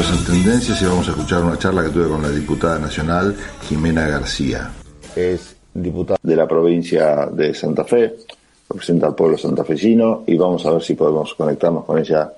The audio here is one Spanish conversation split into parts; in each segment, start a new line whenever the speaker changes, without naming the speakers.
En Tendencias y vamos a escuchar una charla que tuve con la diputada nacional Jimena García. Es diputada de la provincia de Santa Fe, representa al pueblo santafesino y vamos a ver si podemos conectarnos con ella.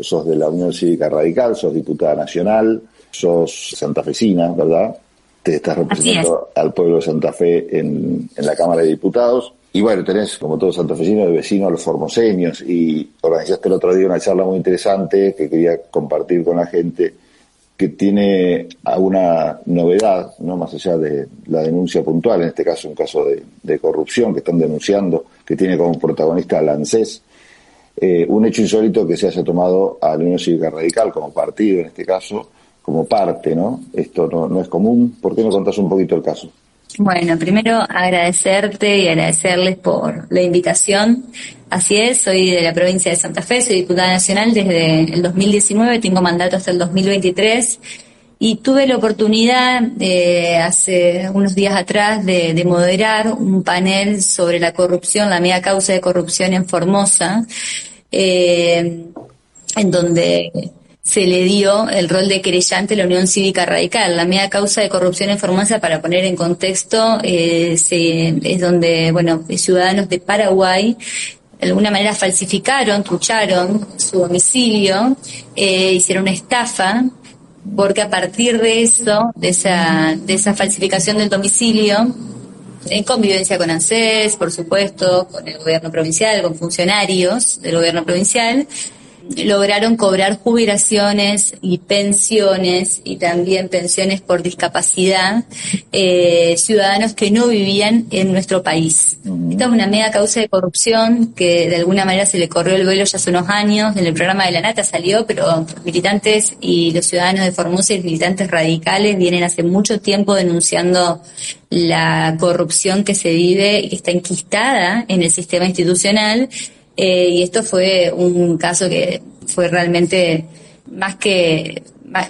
Sos de la Unión Cívica Radical, sos diputada nacional, sos santafesina, ¿verdad? Te estás representando al pueblo de Santa Fe en, en la Cámara de Diputados. Y bueno, tenés, como todos santafesinos, de vecinos los formoseños y organizaste el otro día una charla muy interesante que quería compartir con la gente que tiene alguna novedad, no más allá de la denuncia puntual, en este caso un caso de, corrupción que están denunciando, que tiene como protagonista al ANSES, eh, un hecho insólito que se haya tomado a la Unión Cívica Radical como partido, en este caso, como parte, ¿no? Esto no, no es común. ¿Por qué no contás un poquito el caso?
Bueno, primero agradecerte y agradecerles por la invitación. Así es, soy de la provincia de Santa Fe, soy diputada nacional desde el 2019, tengo mandato hasta el 2023 y tuve la oportunidad eh, hace unos días atrás de, moderar un panel sobre la corrupción, la media causa de corrupción en Formosa, eh, en donde se le dio el rol de querellante a la Unión Cívica Radical. La media causa de corrupción en Formosa, para poner en contexto, eh, es donde, bueno, ciudadanos de Paraguay de alguna manera falsificaron, trucharon su domicilio, eh, hicieron una estafa, porque a partir de eso, de esa, de esa falsificación del domicilio, en convivencia con ANSES, por supuesto, con el gobierno provincial, con funcionarios del gobierno provincial, lograron cobrar jubilaciones y pensiones y también pensiones por discapacidad eh, ciudadanos que no vivían en nuestro país. Esta es una media causa de corrupción que de alguna manera se le corrió el vuelo ya hace unos años. En el programa de la Nata salió, pero militantes y los ciudadanos de Formosa y militantes radicales vienen hace mucho tiempo denunciando la corrupción que se vive y que está enquistada en el sistema institucional eh, y esto fue un caso que fue realmente más que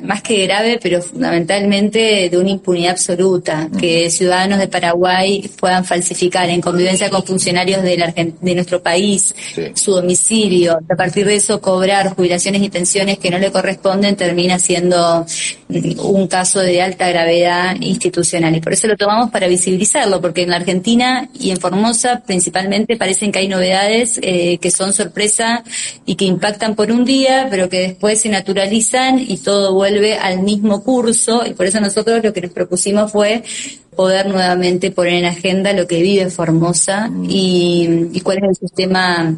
más, que grave, pero fundamentalmente de una impunidad absoluta, que ciudadanos de Paraguay puedan falsificar en convivencia con funcionarios de, de nuestro país su domicilio, a partir de eso cobrar jubilaciones y pensiones que no le corresponden, termina siendo un caso de alta gravedad institucional. Y por eso lo tomamos para visibilizarlo, porque en la Argentina y en Formosa principalmente parecen que hay novedades eh, que son sorpresa y que impactan por un día, pero que después se naturalizan y todo vuelve al mismo curso y por eso nosotros lo que nos propusimos fue poder nuevamente poner en agenda lo que vive Formosa y, cuál es el sistema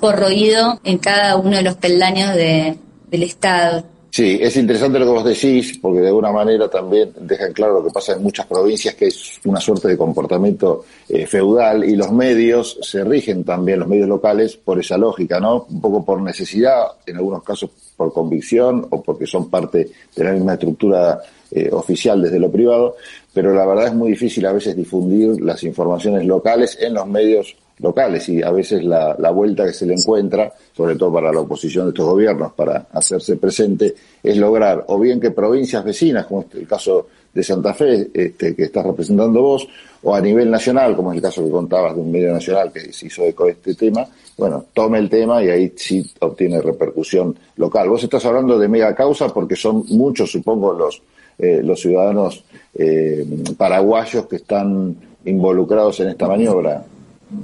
corroído en cada uno de los peldaños del Estado.
Sí, es interesante lo que vos decís, porque de alguna manera también dejan claro lo que pasa en muchas provincias, que es una suerte de comportamiento eh, feudal, y los medios se rigen también, los medios locales, por esa lógica, ¿no? Un poco por necesidad, en algunos casos por convicción o porque son parte de la misma estructura eh, oficial desde lo privado, pero la verdad es muy difícil a veces difundir las informaciones locales en los medios locales y a veces la, la, vuelta que se le encuentra, sobre todo para la oposición de estos gobiernos, para hacerse presente, es lograr o bien que provincias vecinas, como es el caso de Santa Fe, este, que estás representando vos, o a nivel nacional, como es el caso que contabas de un medio nacional que se hizo eco de este tema, bueno, tome el tema y ahí sí obtiene repercusión local. Vos estás hablando de mega causa porque son muchos, supongo, los, eh, los ciudadanos eh, paraguayos que están involucrados en esta maniobra.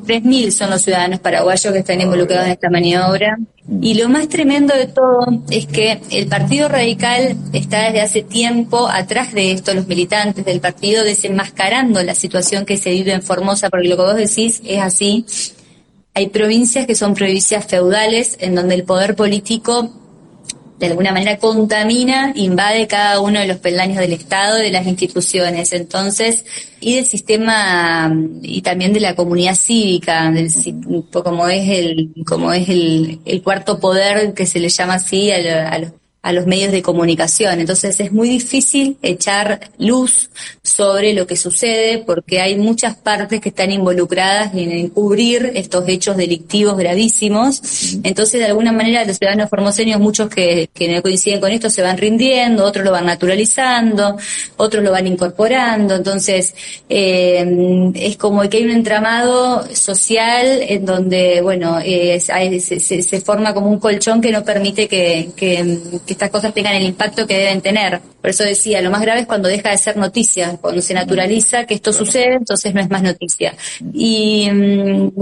3.000 son los ciudadanos paraguayos que están involucrados en esta maniobra. Y lo más tremendo de todo es que el Partido Radical está desde hace tiempo atrás de esto, los militantes del partido desenmascarando la situación que se vive en Formosa, porque lo que vos decís es así. Hay provincias que son provincias feudales en donde el poder político de alguna manera contamina, invade cada uno de los peldaños del Estado, de las instituciones, entonces, y del sistema y también de la comunidad cívica, del, como es el, como es el, el cuarto poder que se le llama así a, a los a los medios de comunicación. Entonces es muy difícil echar luz sobre lo que sucede porque hay muchas partes que están involucradas en encubrir estos hechos delictivos gravísimos. Entonces, de alguna manera, los ciudadanos formoseños, muchos que, que no coinciden con esto, se van rindiendo, otros lo van naturalizando, otros lo van incorporando. Entonces, eh, es como que hay un entramado social en donde, bueno, se, se, forma como un colchón que no permite que, que estas cosas tengan el impacto que deben tener. Por eso decía, lo más grave es cuando deja de ser noticia, cuando se naturaliza que esto sucede, entonces no es más noticia. Y,
en,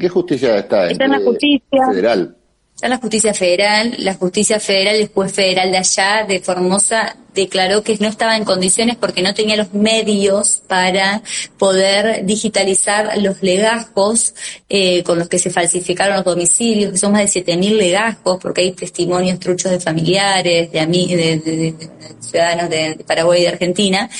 qué justicia está?
Está en la justicia
federal.
La justicia federal, la justicia federal, el juez federal de allá, de Formosa, declaró que no estaba en condiciones porque no tenía los medios para poder digitalizar los legajos eh, con los que se falsificaron los domicilios, que son más de 7.000 legajos, porque hay testimonios truchos de familiares, de, de, de ciudadanos de Paraguay y de Argentina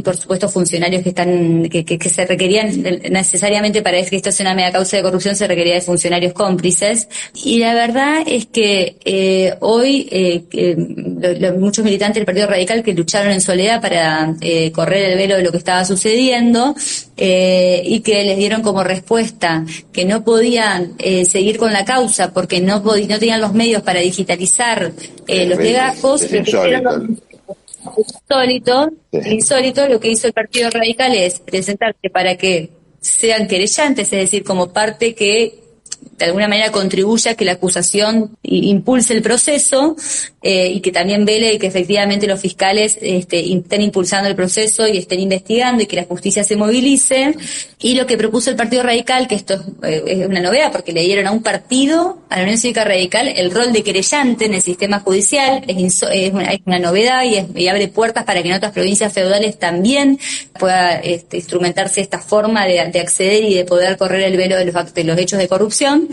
y por supuesto funcionarios que están que, que, se requerían necesariamente para que esto sea una media causa de corrupción se requería de funcionarios cómplices. Y la verdad es que eh, hoy eh, muchos militantes del Partido Radical que lucharon en soledad para eh, correr el velo de lo que estaba sucediendo eh, y que les dieron como respuesta que no podían eh, seguir con la causa porque no no tenían los medios para digitalizar los legajos insólito, insólito, lo que hizo el Partido Radical es presentarse para que sean querellantes, es decir, como parte que de alguna manera contribuya a que la acusación impulse el proceso eh, y que también vele que efectivamente los fiscales este, estén impulsando el proceso y estén investigando y que la justicia se movilice. Y lo que propuso el Partido Radical, que esto es, eh, una novedad porque le dieron a un partido, a la Unión Cívica Radical, el rol de querellante en el sistema judicial, es, es, una, novedad y, abre puertas para que en otras provincias feudales también pueda este, instrumentarse esta forma de, acceder y de poder correr el velo de los, de los hechos de corrupción.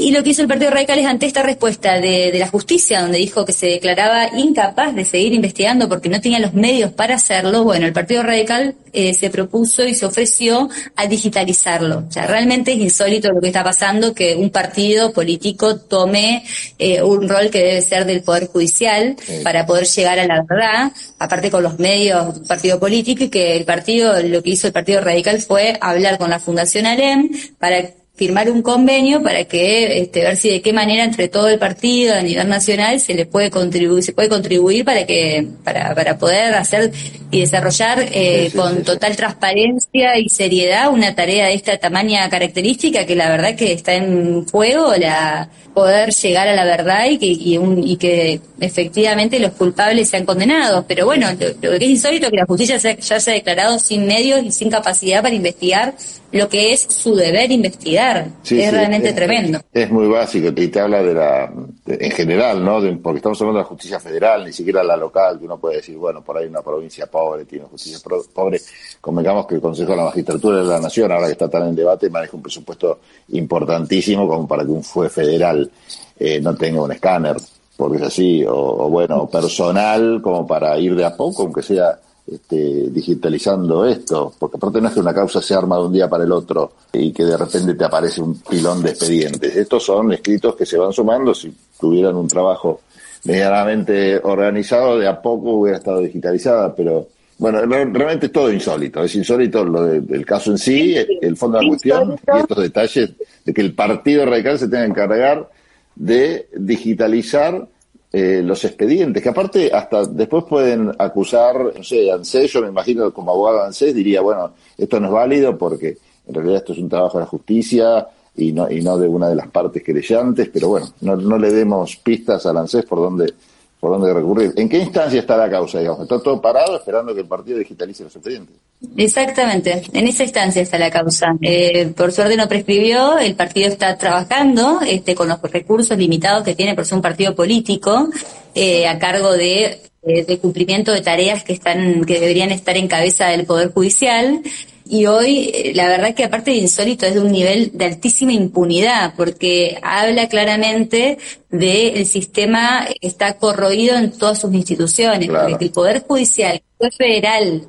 Y lo que hizo el Partido Radical es ante esta respuesta de, la justicia, donde dijo que se declaraba incapaz de seguir investigando porque no tenía los medios para hacerlo, bueno, el Partido Radical eh, se propuso y se ofreció a digitalizarlo. O sea, realmente es insólito lo que está pasando, que un partido político tome eh, un rol que debe ser del Poder Judicial para poder llegar a la verdad, aparte con los medios un partido político, y que el partido, lo que hizo el Partido Radical fue hablar con la Fundación ALEM para firmar un convenio para que este, ver si de qué manera entre todo el partido a nivel nacional se le puede contribuir se puede contribuir para que para, para poder hacer y desarrollar eh, con total transparencia y seriedad una tarea de esta tamaña característica que la verdad que está en juego la poder llegar a la verdad y que y, un, y que efectivamente los culpables sean condenados. Pero bueno lo, que es insólito es que la justicia ya se ha declarado sin medios y sin capacidad para investigar lo que es su deber investigar. es realmente tremendo.
Es muy básico y te habla de la, en general, ¿no? porque estamos hablando de la justicia federal, ni siquiera la local, que uno puede decir, bueno, por ahí una provincia pobre tiene justicia pobre. Convengamos que el Consejo de la Magistratura de la Nación, ahora que está tan en debate, maneja un presupuesto importantísimo como para que un juez federal eh, no tenga un escáner, porque es así, o, o bueno, personal como para ir de a poco, aunque sea este, digitalizando esto, porque aparte no es que una causa se arma de un día para el otro y que de repente te aparece un pilón de expedientes. Estos son escritos que se van sumando, si tuvieran un trabajo medianamente organizado, de a poco hubiera estado digitalizada, pero bueno, realmente es todo insólito. Es insólito lo del caso en sí, el fondo de la cuestión y estos detalles de que el Partido Radical se tenga que encargar de digitalizar eh, los expedientes, que aparte hasta después pueden acusar, no sé, ANSES, yo me imagino como abogado ANSES diría, bueno, esto no es válido porque en realidad esto es un trabajo de la justicia y no, y no de una de las partes querellantes, pero bueno, no, no le demos pistas al ANSES por dónde por dónde recurrir. ¿En qué instancia está la causa, digamos? ¿Está todo parado esperando que el partido digitalice los expedientes?
Exactamente, en esa instancia está la causa. Eh, por suerte no prescribió, el partido está trabajando este, con los recursos limitados que tiene por ser un partido político eh, a cargo de, eh, de cumplimiento de tareas que están que deberían estar en cabeza del Poder Judicial y hoy eh, la verdad que aparte de insólito es de un nivel de altísima impunidad porque habla claramente del el sistema que está corroído en todas sus instituciones, porque el Poder Judicial, el Poder Federal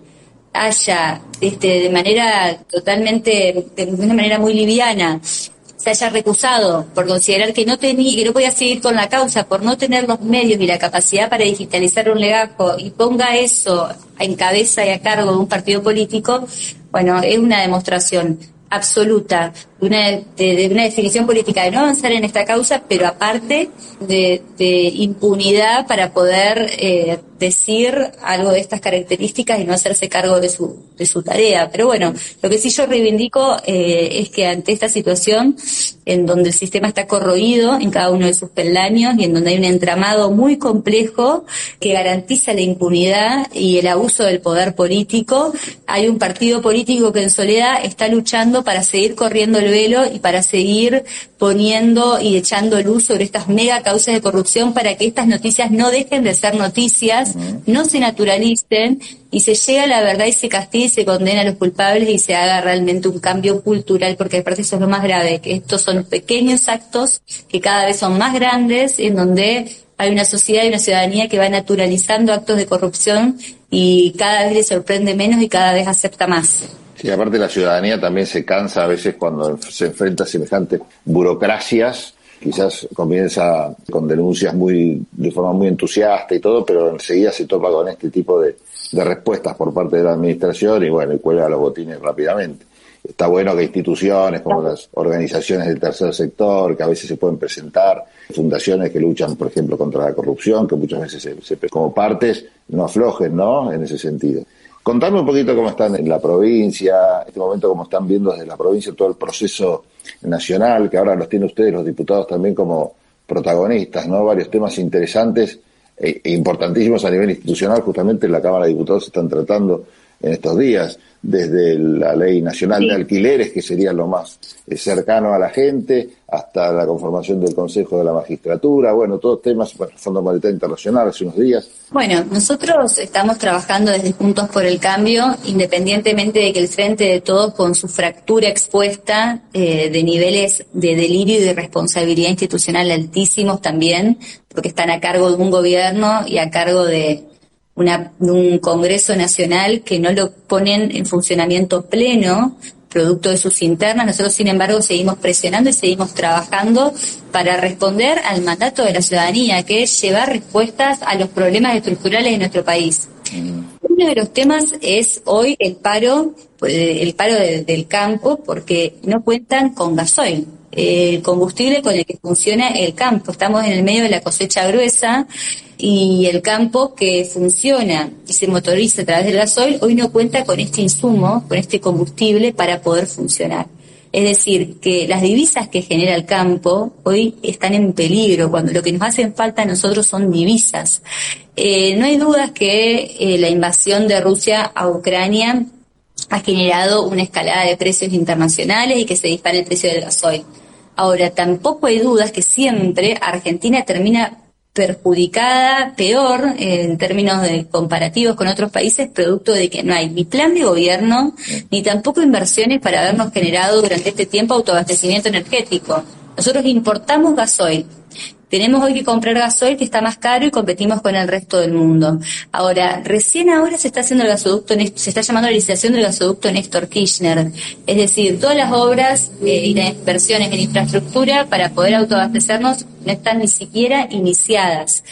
haya este, de manera totalmente, de una manera muy liviana, se haya recusado por considerar que no tenía, que no podía seguir con la causa, por no tener los medios y la capacidad para digitalizar un legajo y ponga eso en cabeza y a cargo de un partido político, bueno, es una demostración absoluta una, de, una definición política de no avanzar en esta causa, pero aparte de, impunidad para poder eh, decir algo de estas características y no hacerse cargo de su, de su tarea. Pero bueno, lo que sí yo reivindico eh, es que ante esta situación, en donde el sistema está corroído en cada uno de sus peldaños y en donde hay un entramado muy complejo que garantiza la impunidad y el abuso del poder político, hay un partido político que en soledad está luchando para seguir corriendo el velo y para seguir poniendo y echando luz sobre estas mega causas de corrupción para que estas noticias no dejen de ser noticias, no se naturalicen y se llega a la verdad y se castiga y se condena a los culpables y se haga realmente un cambio cultural, porque aparte eso es lo más grave, que estos son pequeños actos que cada vez son más grandes, en donde hay una sociedad y una ciudadanía que va naturalizando actos de corrupción y cada vez le sorprende menos y cada vez acepta más.
Sí, aparte la ciudadanía también se cansa a veces cuando se enfrenta a semejantes burocracias. Quizás comienza con denuncias muy de forma muy entusiasta y todo, pero enseguida se topa con este tipo de, respuestas por parte de la administración y bueno, y cuelga los botines rápidamente. Está bueno que instituciones como las organizaciones del tercer sector, que a veces se pueden presentar, fundaciones que luchan, por ejemplo, contra la corrupción, que muchas veces se como partes, no aflojen, ¿no? En ese sentido. Contame un poquito cómo están en la provincia, en este momento cómo están viendo desde la provincia todo el proceso nacional, que ahora los tiene ustedes, los diputados, también como protagonistas, ¿no? Varios temas interesantes e, e importantísimos a nivel institucional, justamente en la Cámara de Diputados se están tratando en estos días, desde la Ley Nacional de Alquileres, que sería lo más eh, cercano a la gente, hasta la conformación del Consejo de la Magistratura, bueno, todos temas, bueno, Fondo Monetario Internacional hace unos días.
Bueno, nosotros estamos trabajando desde Puntos por el Cambio, independientemente de que el Frente de Todos, con su fractura expuesta eh, de niveles de delirio y de responsabilidad institucional altísimos también, porque están a cargo de un gobierno y a cargo de un Congreso Nacional que no lo ponen en funcionamiento pleno, producto de sus internas. Nosotros, sin embargo, seguimos presionando y seguimos trabajando para responder al mandato de la ciudadanía, que es llevar respuestas a los problemas estructurales de nuestro país. Mm. Uno de los temas es hoy el paro, el paro del campo, porque no cuentan con gasoil el combustible con el que funciona el campo. Estamos en el medio de la cosecha gruesa y el campo que funciona y se motoriza a través del gasoil hoy no cuenta con este insumo, con este combustible para poder funcionar. Es decir, que las divisas que genera el campo hoy están en peligro, cuando lo que nos hacen falta a nosotros son divisas. Eh, no hay dudas que eh, la invasión de Rusia a Ucrania ha generado una escalada de precios internacionales y que se dispara el precio del gasoil. Ahora, tampoco hay dudas que siempre Argentina termina perjudicada, peor en términos de comparativos con otros países, producto de que no hay ni plan de gobierno, ni tampoco inversiones para habernos generado durante este tiempo autoabastecimiento energético. Nosotros importamos gasoil, tenemos hoy que comprar gasoil que está más caro y competimos con el resto del mundo. Ahora, recién ahora se está haciendo el gasoducto, se está llamando la licitación del gasoducto Néstor Kirchner. Es decir, todas las obras eh, y las inversiones en infraestructura para poder autoabastecernos no están ni siquiera iniciadas.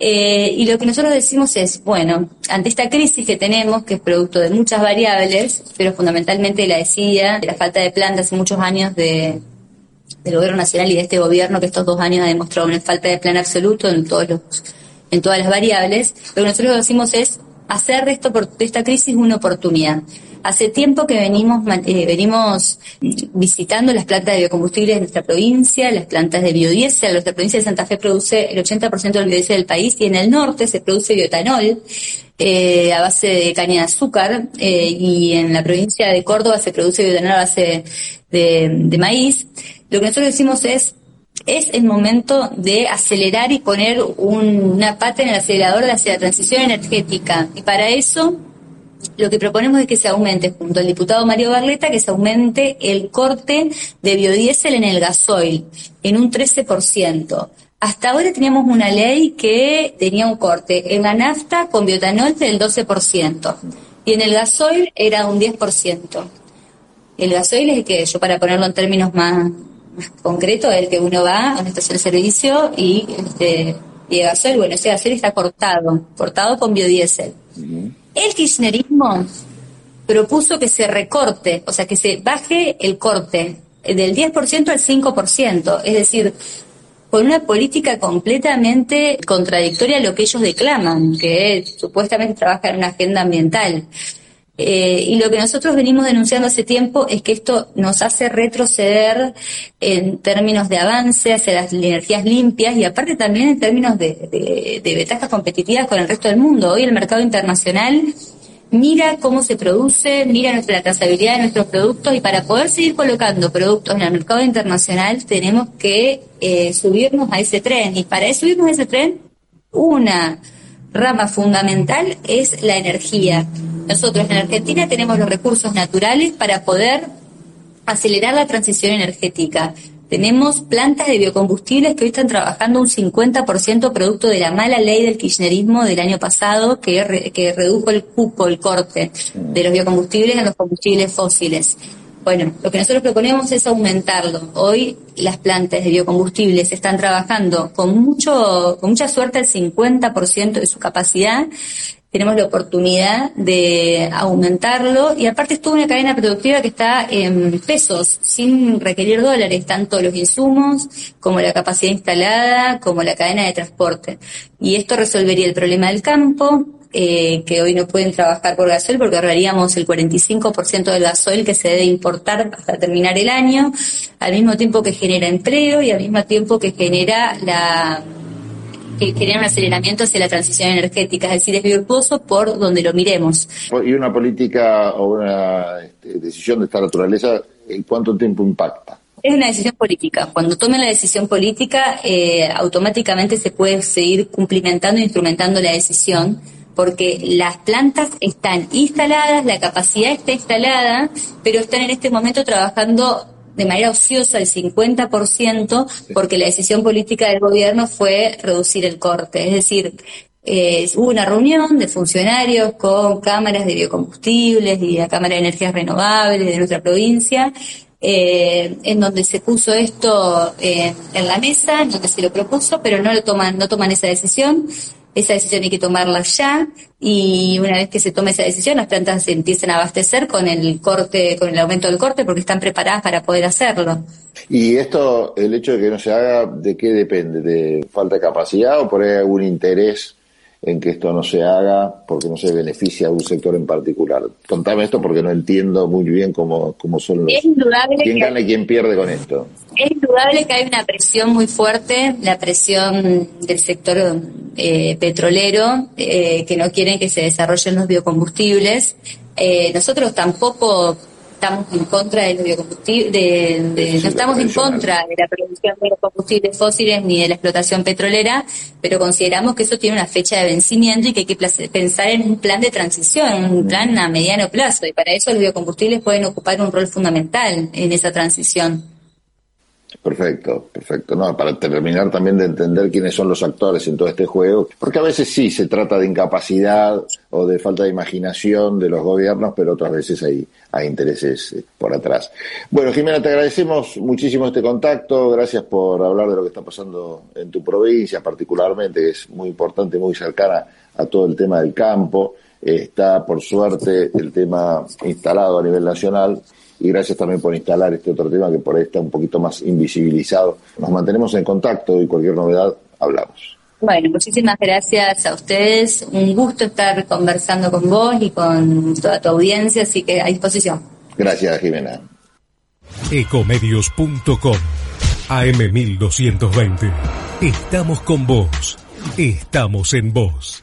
Eh, y lo que nosotros decimos es, bueno, ante esta crisis que tenemos, que es producto de muchas variables, pero fundamentalmente de la desidia, de la falta de plantas hace muchos años de, del gobierno nacional y de este gobierno que estos dos años ha demostrado una falta de plan absoluto en todos los, en todas las variables, lo que nosotros decimos es hacer de, esta crisis una oportunidad. Hace tiempo que venimos, eh, venimos visitando las plantas de biocombustibles de nuestra provincia, las plantas de biodiesel. Nuestra provincia de Santa Fe produce el 80% del biodiesel del país y en el norte se produce bioetanol eh, a base de caña de azúcar eh, y en la provincia de Córdoba se produce bioetanol a base de maíz. Lo que nosotros decimos es, es el momento de acelerar y poner una pata en el acelerador hacia la transición energética. Y para eso, lo que proponemos es que se aumente, junto al diputado Mario Barleta, que se aumente el corte de biodiesel en el gasoil en un 13%. Hasta ahora teníamos una ley que tenía un corte en la nafta con biotanol del 12% y en el gasoil era un 10%. El gasoil es el que, yo para ponerlo en términos más, más concreto el que uno va a una estación de servicio y este, y gasoil, bueno, ese gasoil está cortado, cortado con biodiesel. El kirchnerismo propuso que se recorte, o sea, que se baje el corte del 10% al 5%, es decir, con una política completamente contradictoria a lo que ellos declaman, que supuestamente trabaja en una agenda ambiental. Eh, y lo que nosotros venimos denunciando hace tiempo es que esto nos hace retroceder en términos de avance hacia las energías limpias y aparte también en términos de, ventajas competitivas con el resto del mundo. Hoy el mercado internacional mira cómo se produce, mira nuestra, trazabilidad de nuestros productos y para poder seguir colocando productos en el mercado internacional tenemos que eh, subirnos a ese tren y para subirnos a ese tren una rama fundamental es la energía. Nosotros en Argentina tenemos los recursos naturales para poder acelerar la transición energética. Tenemos plantas de biocombustibles que hoy están trabajando un 50% producto de la mala ley del kirchnerismo del año pasado que, que redujo el cupo, el corte de los biocombustibles en los combustibles fósiles. Bueno, lo que nosotros proponemos es aumentarlo. Hoy las plantas de biocombustibles están trabajando con mucho, con mucha suerte al 50% de su capacidad tenemos la oportunidad de aumentarlo y aparte es toda una cadena productiva que está en pesos, sin requerir dólares, tanto los insumos como la capacidad instalada, como la cadena de transporte. Y esto resolvería el problema del campo, eh, que hoy no pueden trabajar por gasoil porque ahorraríamos el 45% del gasoil que se debe importar hasta terminar el año, al mismo tiempo que genera empleo y al mismo tiempo que genera la que genera un aceleramiento hacia la transición energética, es decir, es virtuoso por donde lo miremos.
Y una política o una este, decisión de esta naturaleza, ¿en cuánto tiempo impacta?
Es una decisión política. Cuando tomen la decisión política, eh, automáticamente se puede seguir cumplimentando e instrumentando la decisión, porque las plantas están instaladas, la capacidad está instalada, pero están en este momento trabajando de manera ociosa el 50% porque la decisión política del gobierno fue reducir el corte. Es decir, eh, hubo una reunión de funcionarios con cámaras de biocombustibles y la Cámara de Energías Renovables de nuestra provincia, eh, en donde se puso esto eh, en la mesa, en donde se lo propuso, pero no lo toman, no toman esa decisión esa decisión hay que tomarla ya y una vez que se tome esa decisión las plantas se empiezan a abastecer con el corte, con el aumento del corte porque están preparadas para poder hacerlo.
¿Y esto, el hecho de que no se haga, de qué depende? ¿De falta de capacidad o por ahí algún interés en que esto no se haga porque no se beneficia a un sector en particular. Contame esto porque no entiendo muy bien cómo, cómo son los... ¿Quién gana y quién pierde con esto?
Es indudable que hay una presión muy fuerte, la presión del sector eh, petrolero, eh, que no quieren que se desarrollen los biocombustibles. Eh, nosotros tampoco estamos en contra de los biocombustibles, de, no estamos en contra de la producción de los combustibles fósiles ni de la explotación petrolera, pero consideramos que eso tiene una fecha de vencimiento y que hay que pensar en un plan de transición, un plan a mediano plazo, y para eso los biocombustibles pueden ocupar un rol fundamental en esa transición.
Perfecto, perfecto. No, para terminar también de entender quiénes son los actores en todo este juego, porque a veces sí se trata de incapacidad o de falta de imaginación de los gobiernos, pero otras veces hay, hay intereses eh, por atrás. Bueno, Jimena, te agradecemos muchísimo este contacto, gracias por hablar de lo que está pasando en tu provincia, particularmente, que es muy importante, muy cercana a todo el tema del campo. Está, por suerte, el tema instalado a nivel nacional y gracias también por instalar este otro tema que por ahí está un poquito más invisibilizado. Nos mantenemos en contacto y cualquier novedad hablamos.
Bueno, muchísimas gracias a ustedes. Un gusto estar conversando con vos y con toda tu audiencia, así que a disposición.
Gracias, Jimena.
Ecomedios.com AM1220. Estamos con vos. Estamos en vos.